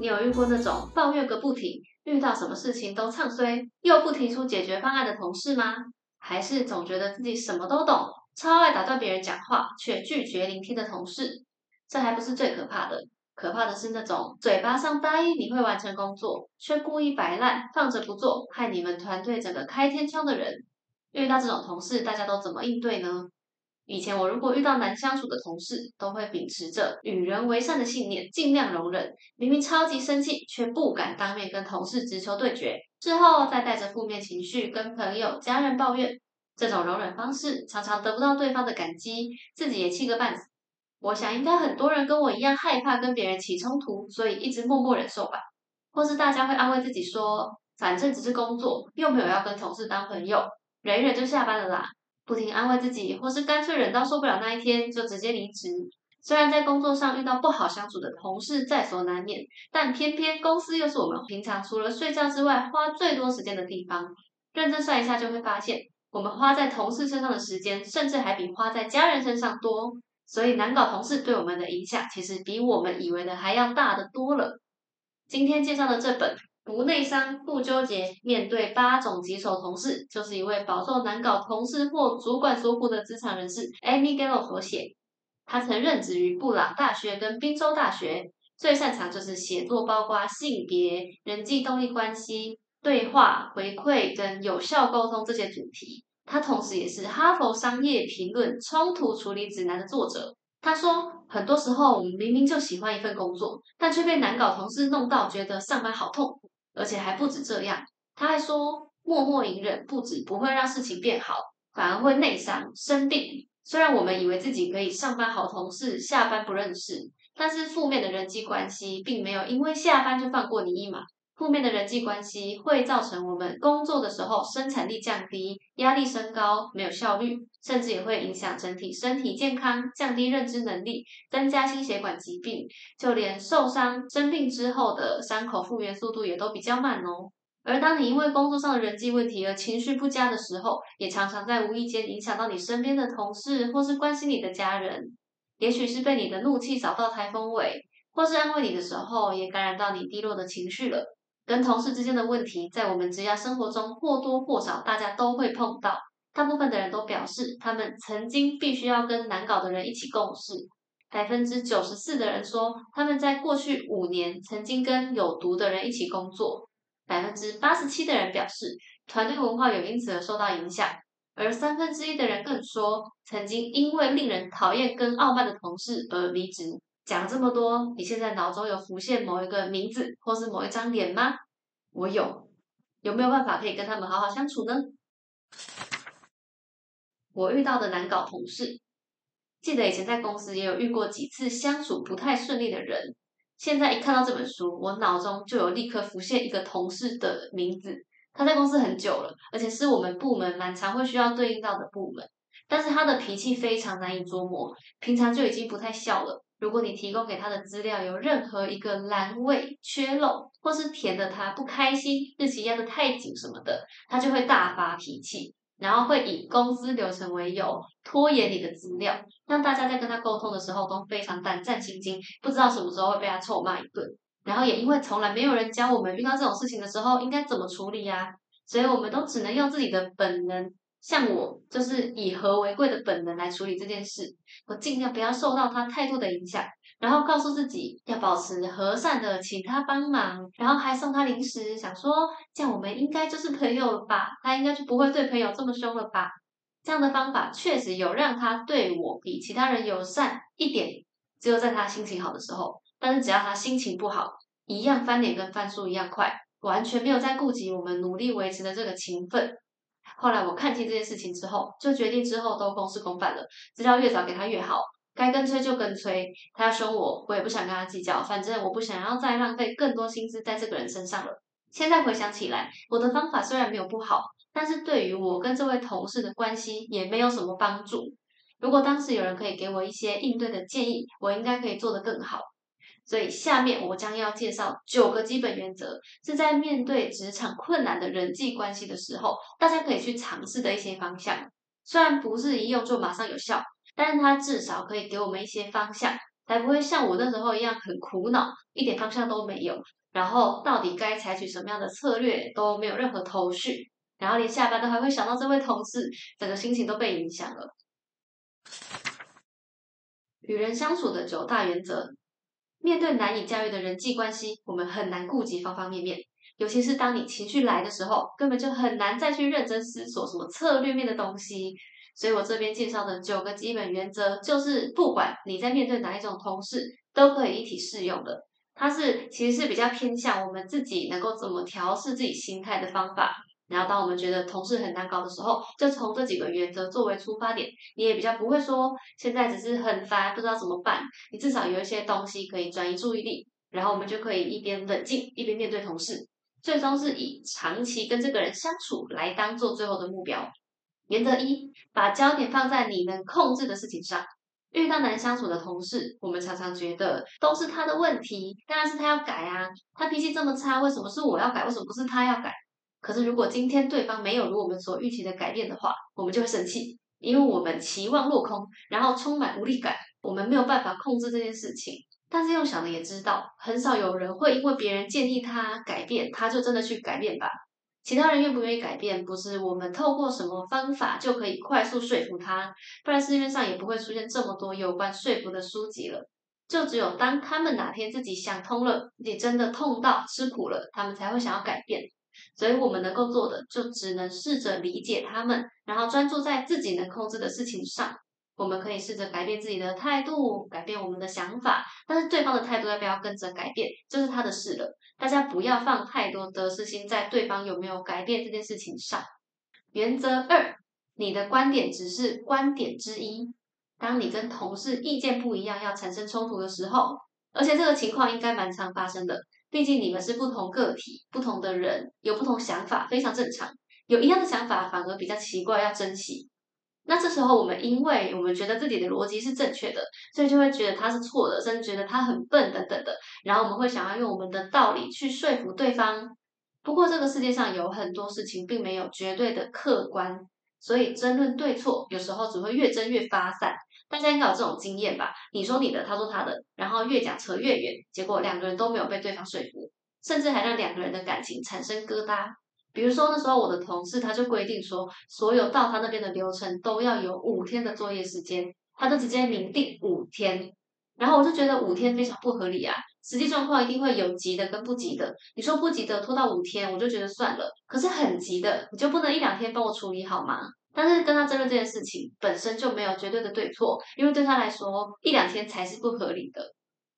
你有遇过那种抱怨个不停，遇到什么事情都唱衰，又不提出解决方案的同事吗？还是总觉得自己什么都懂，超爱打断别人讲话，却拒绝聆听的同事？这还不是最可怕的，可怕的是那种嘴巴上答应你会完成工作，却故意摆烂，放着不做，害你们团队整个开天窗的人。遇到这种同事，大家都怎么应对呢？以前我如果遇到难相处的同事，都会秉持着与人为善的信念，尽量容忍。明明超级生气，却不敢当面跟同事直球对决，之后再带着负面情绪跟朋友、家人抱怨。这种容忍方式常常得不到对方的感激，自己也气个半死。我想应该很多人跟我一样害怕跟别人起冲突，所以一直默默忍受吧。或是大家会安慰自己说，反正只是工作，又没有要跟同事当朋友，忍一忍就下班了啦。不停安慰自己，或是干脆忍到受不了那一天就直接离职。虽然在工作上遇到不好相处的同事在所难免，但偏偏公司又是我们平常除了睡觉之外花最多时间的地方。认真算一下就会发现，我们花在同事身上的时间，甚至还比花在家人身上多。所以难搞同事对我们的影响，其实比我们以为的还要大的多了。今天介绍的这本。不内伤，不纠结，面对八种棘手同事，就是一位饱受难搞同事或主管所苦的职场人士 Amy Gallo 所写。他曾任职于布朗大学跟宾州大学，最擅长就是写作，包括性别、人际动力关系、对话、回馈跟有效沟通这些主题。他同时也是哈佛商业评论冲突处理指南的作者。他说，很多时候我们明明就喜欢一份工作，但却被难搞同事弄到觉得上班好痛苦。而且还不止这样，他还说，默默隐忍不止不会让事情变好，反而会内伤生病。虽然我们以为自己可以上班好同事，下班不认识，但是负面的人际关系并没有因为下班就放过你一马。负面的人际关系会造成我们工作的时候生产力降低，压力升高，没有效率，甚至也会影响整体身体健康，降低认知能力，增加心血管疾病，就连受伤生病之后的伤口复原速度也都比较慢哦。而当你因为工作上的人际问题而情绪不佳的时候，也常常在无意间影响到你身边的同事或是关心你的家人。也许是被你的怒气扫到台风尾，或是安慰你的时候也感染到你低落的情绪了。跟同事之间的问题，在我们职业生活中或多或少大家都会碰到。大部分的人都表示，他们曾经必须要跟难搞的人一起共事。百分之九十四的人说，他们在过去五年曾经跟有毒的人一起工作。百分之八十七的人表示，团队文化有因此而受到影响。而三分之一的人更说，曾经因为令人讨厌跟傲慢的同事而离职。讲这么多，你现在脑中有浮现某一个名字或是某一张脸吗？我有，有没有办法可以跟他们好好相处呢？我遇到的难搞同事，记得以前在公司也有遇过几次相处不太顺利的人。现在一看到这本书，我脑中就有立刻浮现一个同事的名字。他在公司很久了，而且是我们部门蛮常会需要对应到的部门。但是他的脾气非常难以捉摸，平常就已经不太笑了。如果你提供给他的资料有任何一个栏位缺漏，或是填的他不开心，日期压得太紧什么的，他就会大发脾气，然后会以公司流程为由拖延你的资料，让大家在跟他沟通的时候都非常胆战心惊，不知道什么时候会被他臭骂一顿。然后也因为从来没有人教我们遇到这种事情的时候应该怎么处理呀，所以我们都只能用自己的本能。像我就是以和为贵的本能来处理这件事，我尽量不要受到他态度的影响，然后告诉自己要保持和善的请他帮忙，然后还送他零食，想说这样我们应该就是朋友了吧，他应该就不会对朋友这么凶了吧。这样的方法确实有让他对我比其他人友善一点，只有在他心情好的时候，但是只要他心情不好，一样翻脸跟翻书一样快，完全没有在顾及我们努力维持的这个情分。后来我看清这件事情之后，就决定之后都公事公办了，资料越早给他越好，该跟催就跟催，他要凶我，我也不想跟他计较，反正我不想要再浪费更多心思在这个人身上了。现在回想起来，我的方法虽然没有不好，但是对于我跟这位同事的关系也没有什么帮助。如果当时有人可以给我一些应对的建议，我应该可以做得更好。所以下面我将要介绍九个基本原则，是在面对职场困难的人际关系的时候，大家可以去尝试的一些方向。虽然不是一用就马上有效，但是它至少可以给我们一些方向，才不会像我那时候一样很苦恼，一点方向都没有，然后到底该采取什么样的策略都没有任何头绪，然后连下班都还会想到这位同事，整个心情都被影响了。与人相处的九大原则，面对难以驾驭的人际关系，我们很难顾及方方面面。尤其是当你情绪来的时候，根本就很难再去认真思索什么策略面的东西。所以我这边介绍的九个基本原则，就是不管你在面对哪一种同事，都可以一体适用的。它是其实是比较偏向我们自己能够怎么调试自己心态的方法。然后当我们觉得同事很难搞的时候，就从这几个原则作为出发点，你也比较不会说现在只是很烦，不知道怎么办。你至少有一些东西可以转移注意力，然后我们就可以一边冷静一边面对同事。最终是以长期跟这个人相处来当做最后的目标。原则一，把焦点放在你能控制的事情上。遇到难相处的同事，我们常常觉得都是他的问题，当然是他要改啊。他脾气这么差，为什么是我要改？为什么不是他要改？可是如果今天对方没有如我们所预期的改变的话，我们就会生气，因为我们期望落空，然后充满无力感，我们没有办法控制这件事情。但是用想的也知道，很少有人会因为别人建议他改变，他就真的去改变吧。其他人愿不愿意改变，不是我们透过什么方法就可以快速说服他，不然市面上也不会出现这么多有关说服的书籍了。就只有当他们哪天自己想通了，自己真的痛到吃苦了，他们才会想要改变。所以我们能够做的，就只能试着理解他们，然后专注在自己能控制的事情上。我们可以试着改变自己的态度，改变我们的想法，但是对方的态度要不要跟着改变，就是他的事了。大家不要放太多得失心在对方有没有改变这件事情上。原则二，你的观点只是观点之一。当你跟同事意见不一样，要产生冲突的时候，而且这个情况应该蛮常发生的，毕竟你们是不同个体，不同的人有不同想法，非常正常。有一样的想法反而比较奇怪，要珍惜。那这时候，我们因为我们觉得自己的逻辑是正确的，所以就会觉得他是错的，甚至觉得他很笨等等的。然后我们会想要用我们的道理去说服对方。不过这个世界上有很多事情并没有绝对的客观，所以争论对错有时候只会越争越发散。大家应该有这种经验吧？你说你的，他说他的，然后越讲扯越远，结果两个人都没有被对方说服，甚至还让两个人的感情产生疙瘩。比如说那时候我的同事他就规定说，所有到他那边的流程都要有五天的作业时间，他就直接明定五天，然后我就觉得五天非常不合理啊，实际状况一定会有急的跟不急的，你说不急的拖到五天，我就觉得算了，可是很急的，你就不能一两天帮我处理好吗？但是跟他争论这件事情本身就没有绝对的对错，因为对他来说一两天才是不合理的，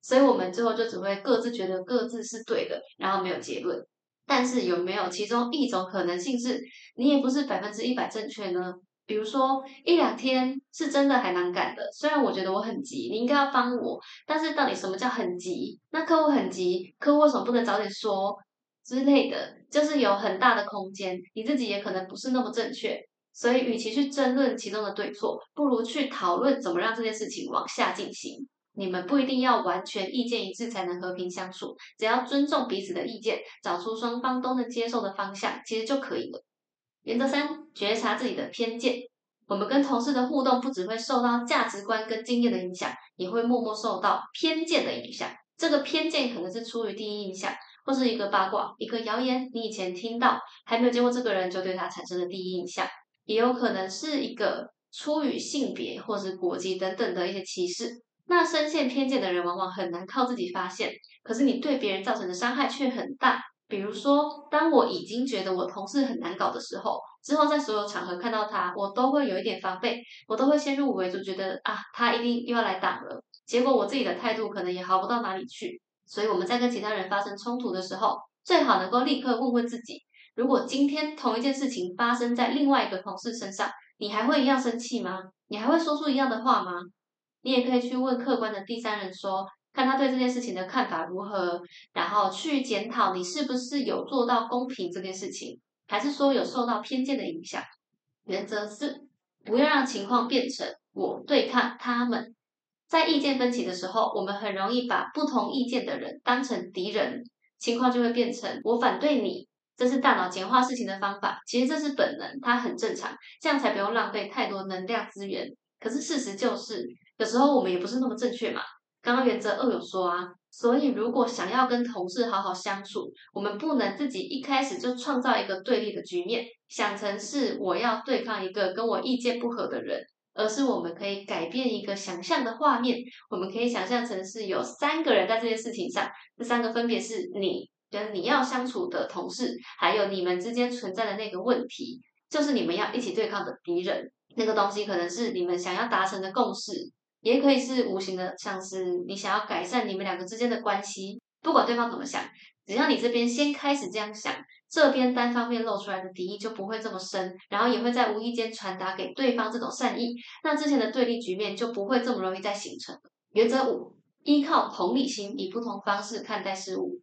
所以我们最后就只会各自觉得各自是对的，然后没有结论。但是有没有其中一种可能性是你也不是百分之一百正确呢？比如说一两天是真的还蛮赶的，虽然我觉得我很急，你应该要帮我，但是到底什么叫很急？那客户很急，客户为什么不能早点说之类的？就是有很大的空间，你自己也可能不是那么正确，所以与其去争论其中的对错，不如去讨论怎么让这件事情往下进行。你们不一定要完全意见一致才能和平相处，只要尊重彼此的意见，找出双方都能接受的方向，其实就可以了。原则三：觉察自己的偏见。我们跟同事的互动，不只会受到价值观跟经验的影响，也会默默受到偏见的影响。这个偏见可能是出于第一印象，或是一个八卦、一个谣言，你以前听到还没有见过这个人，就对他产生了第一印象；也有可能是一个出于性别或是国籍等等的一些歧视。那深陷偏见的人，往往很难靠自己发现。可是你对别人造成的伤害却很大。比如说，当我已经觉得我同事很难搞的时候，之后在所有场合看到他，我都会有一点防备，我都会先入为主，觉得啊，他一定又要来挡了。结果我自己的态度可能也好不到哪里去。所以我们在跟其他人发生冲突的时候，最好能够立刻问问自己：如果今天同一件事情发生在另外一个同事身上，你还会一样生气吗？你还会说出一样的话吗？你也可以去问客观的第三人说，看他对这件事情的看法如何，然后去检讨你是不是有做到公平这件事情，还是说有受到偏见的影响。原则是不要让情况变成我对抗他们。在意见分歧的时候，我们很容易把不同意见的人当成敌人，情况就会变成我反对你。这是大脑简化事情的方法，其实这是本能，它很正常，这样才不用浪费太多能量资源。可是事实就是。有时候我们也不是那么正确嘛，刚刚原则二有说啊，所以如果想要跟同事好好相处，我们不能自己一开始就创造一个对立的局面，想成是我要对抗一个跟我意见不合的人，而是我们可以改变一个想象的画面，我们可以想象成是有三个人在这件事情上，这三个分别是你跟你要相处的同事，还有你们之间存在的那个问题，就是你们要一起对抗的敌人。那个东西可能是你们想要达成的共识。也可以是无形的，像是你想要改善你们两个之间的关系，不管对方怎么想，只要你这边先开始这样想，这边单方面露出来的敌意就不会这么深，然后也会在无意间传达给对方这种善意，那之前的对立局面就不会这么容易再形成。原则五：依靠同理心，以不同方式看待事物。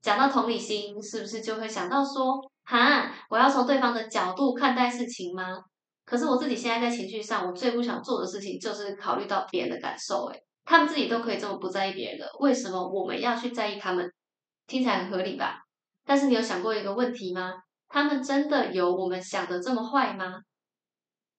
讲到同理心，是不是就会想到说，哈，我要从对方的角度看待事情吗？可是我自己现在在情绪上，我最不想做的事情就是考虑到别人的感受。诶他们自己都可以这么不在意别人的，为什么我们要去在意他们？听起来很合理吧？但是你有想过一个问题吗？他们真的有我们想的这么坏吗？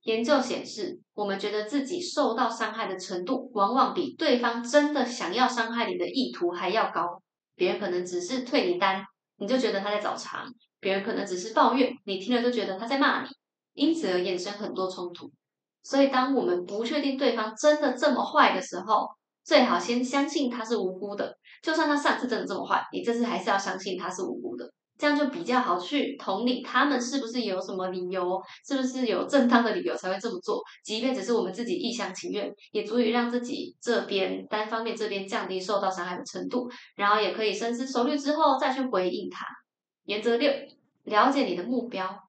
研究显示，我们觉得自己受到伤害的程度，往往比对方真的想要伤害你的意图还要高。别人可能只是退你单，你就觉得他在找茬；别人可能只是抱怨，你听了就觉得他在骂你。因此而衍生很多冲突，所以当我们不确定对方真的这么坏的时候，最好先相信他是无辜的。就算他上次真的这么坏，你这次还是要相信他是无辜的，这样就比较好去同理他们是不是有什么理由，是不是有正当的理由才会这么做。即便只是我们自己一厢情愿，也足以让自己这边单方面这边降低受到伤害的程度，然后也可以深思熟虑之后再去回应他。原则六：了解你的目标。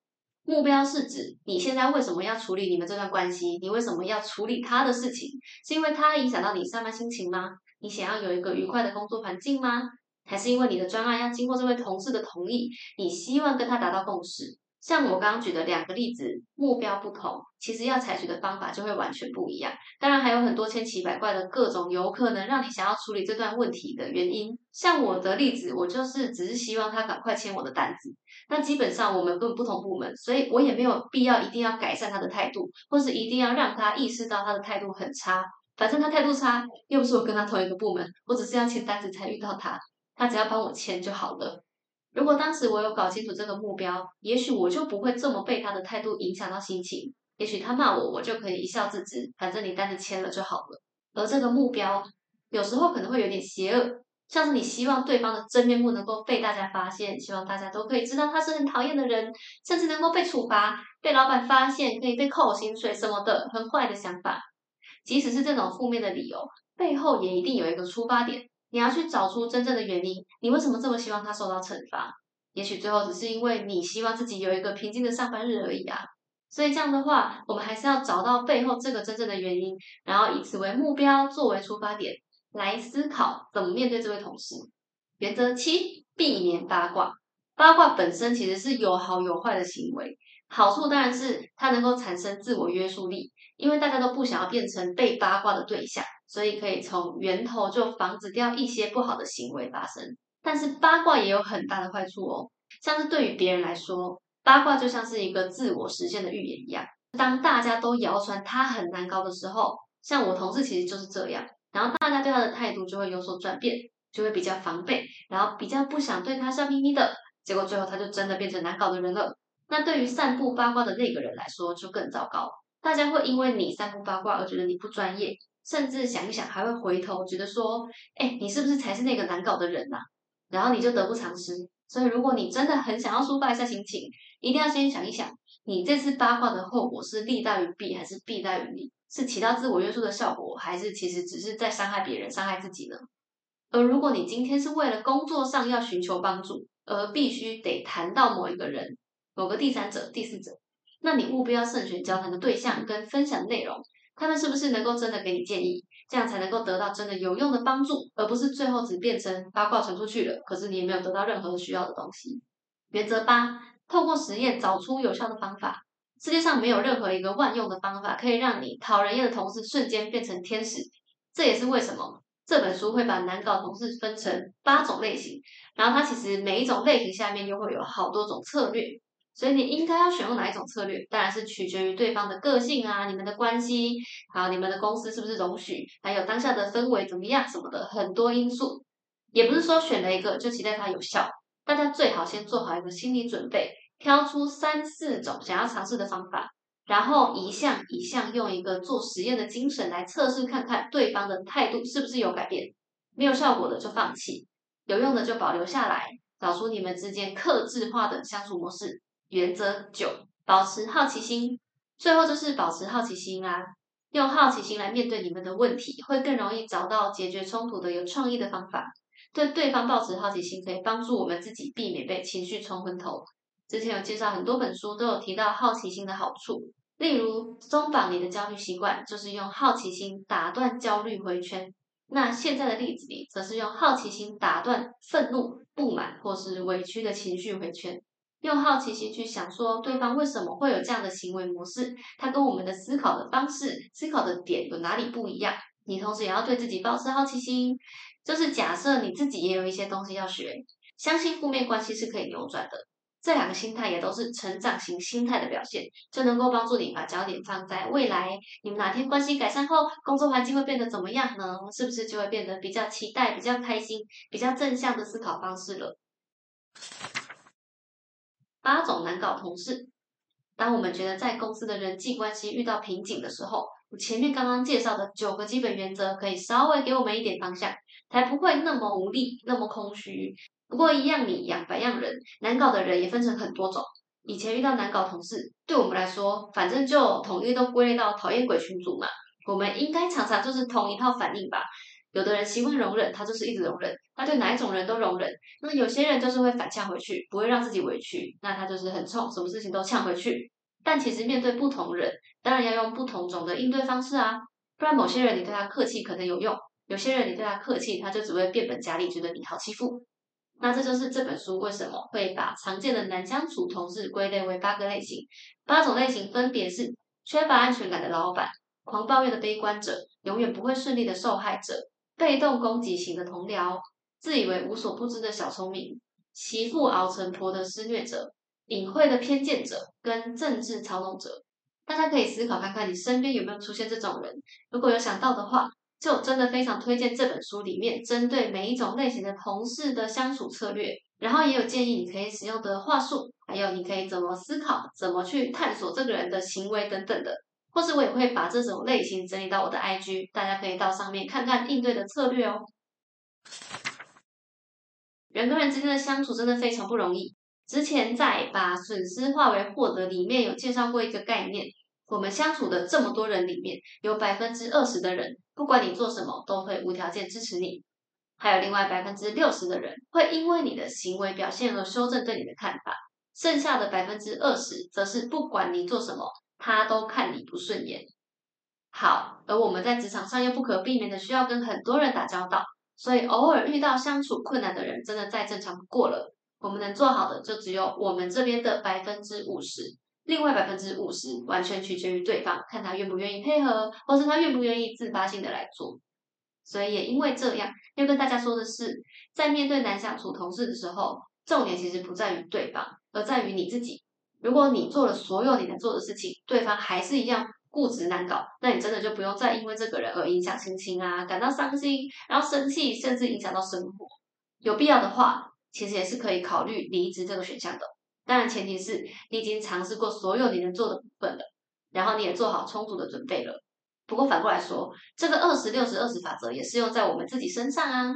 目标是指你现在为什么要处理你们这段关系？你为什么要处理他的事情？是因为他影响到你上班心情吗？你想要有一个愉快的工作环境吗？还是因为你的专案要经过这位同事的同意？你希望跟他达到共识？像我刚刚举的两个例子，目标不同，其实要采取的方法就会完全不一样。当然还有很多千奇百怪的各种有可能让你想要处理这段问题的原因。像我的例子，我就是只是希望他赶快签我的单子。那基本上我们跟不同部门，所以我也没有必要一定要改善他的态度，或是一定要让他意识到他的态度很差。反正他态度差，又不是我跟他同一个部门，我只是要签单子才遇到他，他只要帮我签就好了。如果当时我有搞清楚这个目标，也许我就不会这么被他的态度影响到心情。也许他骂我，我就可以一笑置之，反正你单子签了就好了。而这个目标有时候可能会有点邪恶。像是你希望对方的真面目能够被大家发现，希望大家都可以知道他是很讨厌的人，甚至能够被处罚、被老板发现，可以被扣薪水什么的，很坏的想法。即使是这种负面的理由，背后也一定有一个出发点。你要去找出真正的原因，你为什么这么希望他受到惩罚？也许最后只是因为你希望自己有一个平静的上班日而已啊。所以这样的话，我们还是要找到背后这个真正的原因，然后以此为目标作为出发点。来思考怎么面对这位同事。原则七：避免八卦。八卦本身其实是有好有坏的行为。好处当然是它能够产生自我约束力，因为大家都不想要变成被八卦的对象，所以可以从源头就防止掉一些不好的行为发生。但是八卦也有很大的坏处哦，像是对于别人来说，八卦就像是一个自我实现的预言一样。当大家都谣传他很难搞的时候，像我同事其实就是这样。然后大家对他的态度就会有所转变，就会比较防备，然后比较不想对他笑眯眯的，结果最后他就真的变成难搞的人了。那对于散布八卦的那个人来说就更糟糕，大家会因为你散布八卦而觉得你不专业，甚至想一想还会回头觉得说，哎，你是不是才是那个难搞的人呐？然后你就得不偿失。所以如果你真的很想要抒发一下心情，一定要先想一想，你这次八卦的后果是利大于弊还是弊大于利？是起到自我约束的效果，还是其实只是在伤害别人、伤害自己呢？而如果你今天是为了工作上要寻求帮助，而必须得谈到某一个人、某个第三者、第四者，那你务必要慎选交谈的对象跟分享内容，他们是不是能够真的给你建议，这样才能够得到真的有用的帮助，而不是最后只变成八卦传出去了，可是你也没有得到任何需要的东西。原则八：透过实验找出有效的方法。世界上没有任何一个万用的方法可以让你讨人厌的同事瞬间变成天使。这也是为什么这本书会把难搞同事分成八种类型，然后它其实每一种类型下面又会有好多种策略。所以你应该要选用哪一种策略，当然是取决于对方的个性啊，你们的关系，还有你们的公司是不是容许，还有当下的氛围怎么样什么的，很多因素。也不是说选了一个就期待它有效，大家最好先做好一个心理准备，挑出三四种想要尝试的方法，然后一项一项用一个做实验的精神来测试看看对方的态度是不是有改变，没有效果的就放弃，有用的就保留下来，找出你们之间克制化的相处模式。原则九，保持好奇心，最后就是保持好奇心啊，用好奇心来面对你们的问题，会更容易找到解决冲突的有创意的方法。对对方保持好奇心，可以帮助我们自己避免被情绪冲昏头。之前有介绍很多本书，都有提到好奇心的好处，例如松绑你的焦虑习惯，就是用好奇心打断焦虑回圈。那现在的例子里，则是用好奇心打断愤怒、不满或是委屈的情绪回圈。用好奇心去想，说对方为什么会有这样的行为模式，他跟我们的思考的方式、思考的点有哪里不一样？你同时也要对自己保持好奇心，就是假设你自己也有一些东西要学，相信负面关系是可以扭转的。这两个心态也都是成长型心态的表现，就能够帮助你把焦点放在未来。你们哪天关系改善后，工作环境会变得怎么样呢？是不是就会变得比较期待、比较开心、比较正向的思考方式了？八种难搞同事。当我们觉得在公司的人际关系遇到瓶颈的时候，我前面刚刚介绍的九个基本原则可以稍微给我们一点方向，才不会那么无力、那么空虚。不过一样米养百样人，难搞的人也分成很多种。以前遇到难搞同事，对我们来说，反正就统一都归类到讨厌鬼群组嘛。我们应该常常就是同一套反应吧。有的人习惯容忍，他就是一直容忍，他对哪一种人都容忍。那有些人就是会反呛回去，不会让自己委屈，那他就是很冲，什么事情都呛回去。但其实面对不同人，当然要用不同种的应对方式啊。不然某些人你对他客气可能有用，有些人你对他客气，他就只会变本加厉，觉得你好欺负。那这就是这本书为什么会把常见的难相处同事归类为八个类型。八种类型分别是：缺乏安全感的老板、狂抱怨的悲观者、永远不会顺利的受害者。被动攻击型的同僚，自以为无所不知的小聪明，媳妇熬成婆的施虐者，隐晦的偏见者跟政治操弄者，大家可以思考看看，你身边有没有出现这种人？如果有想到的话，就真的非常推荐这本书里面针对每一种类型的同事的相处策略，然后也有建议你可以使用的话术，还有你可以怎么思考，怎么去探索这个人的行为等等的。或是我也会把这种类型整理到我的 IG，大家可以到上面看看应对的策略哦。人跟人之间的相处真的非常不容易。之前在把损失化为获得里面有介绍过一个概念，我们相处的这么多人里面，有百分之二十的人，不管你做什么，都会无条件支持你；还有另外百分之六十的人，会因为你的行为表现而修正对你的看法；剩下的百分之二十，则是不管你做什么。他都看你不顺眼。好，而我们在职场上又不可避免的需要跟很多人打交道，所以偶尔遇到相处困难的人，真的再正常不过了。我们能做好的就只有我们这边的百分之五十，另外百分之五十完全取决于对方，看他愿不愿意配合，或是他愿不愿意自发性的来做。所以也因为这样，要跟大家说的是，在面对难相处同事的时候，重点其实不在于对方，而在于你自己。如果你做了所有你能做的事情，对方还是一样固执难搞，那你真的就不用再因为这个人而影响心情啊，感到伤心，然后生气，甚至影响到生活。有必要的话，其实也是可以考虑离职这个选项的。当然，前提是你已经尝试过所有你能做的部分了，然后你也做好充足的准备了。不过反过来说，这个二十六十二十法则也适用在我们自己身上啊。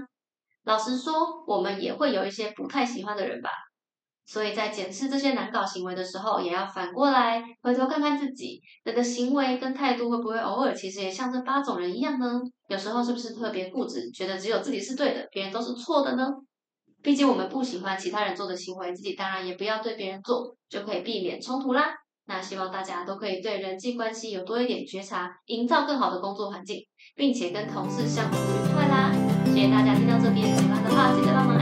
老实说，我们也会有一些不太喜欢的人吧。所以在检视这些难搞行为的时候，也要反过来回头看看自己，你的行为跟态度会不会偶尔其实也像这八种人一样呢？有时候是不是特别固执，觉得只有自己是对的，别人都是错的呢？毕竟我们不喜欢其他人做的行为，自己当然也不要对别人做，就可以避免冲突啦。那希望大家都可以对人际关系有多一点觉察，营造更好的工作环境，并且跟同事相处愉快啦。谢谢大家听到这边，喜欢的话记得帮忙。